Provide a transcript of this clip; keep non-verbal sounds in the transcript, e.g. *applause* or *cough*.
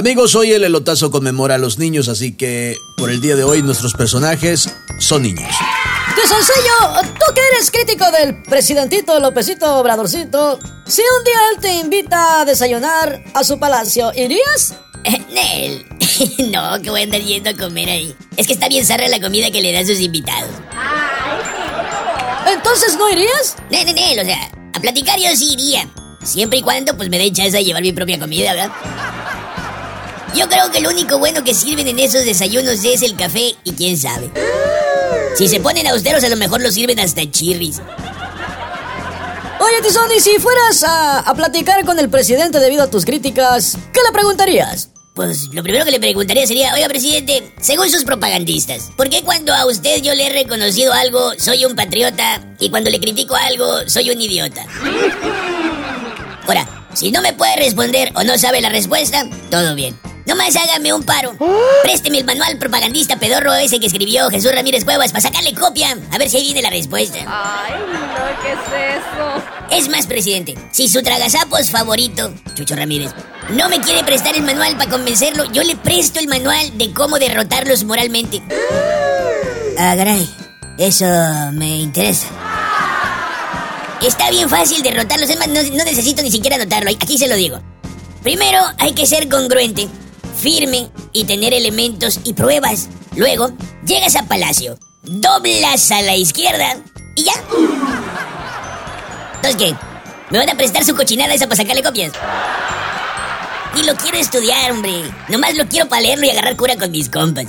Amigos, hoy el elotazo conmemora a los niños, así que por el día de hoy nuestros personajes son niños. ¡Qué sencillo! Tú que eres crítico del presidentito Lópezito Obradorcito, si un día él te invita a desayunar a su palacio, ¿irías? Nel. *laughs* no, que voy a andar yendo a comer ahí. Es que está bien zarra la comida que le dan sus invitados. ¿Entonces no irías? Nel, Nel, o sea, a platicar yo sí iría. Siempre y cuando pues me den chance de llevar mi propia comida, ¿verdad? Yo creo que lo único bueno que sirven en esos desayunos es el café y quién sabe. Si se ponen austeros a lo mejor lo sirven hasta chirris. Oye, Tizón, y si fueras a, a platicar con el presidente debido a tus críticas, ¿qué le preguntarías? Pues lo primero que le preguntaría sería, oiga presidente, según sus propagandistas, ¿por qué cuando a usted yo le he reconocido algo soy un patriota y cuando le critico algo soy un idiota? Ahora, si no me puede responder o no sabe la respuesta, todo bien. Nomás hágame un paro. Présteme el manual propagandista pedorro ese que escribió Jesús Ramírez Cuevas para sacarle copia. A ver si ahí viene la respuesta. Ay, no, ¿qué es eso? Es más, presidente, si su tragasapos favorito, Chucho Ramírez, no me quiere prestar el manual para convencerlo, yo le presto el manual de cómo derrotarlos moralmente. Ah, caray. Eso me interesa. Está bien fácil derrotarlos, es más, no, no necesito ni siquiera anotarlo, aquí se lo digo. Primero hay que ser congruente, firme y tener elementos y pruebas. Luego, llegas a Palacio, doblas a la izquierda y ya. Entonces, ¿qué? ¿Me van a prestar su cochinada esa para sacarle copias? Ni lo quiero estudiar, hombre. Nomás lo quiero para leerlo y agarrar cura con mis compas.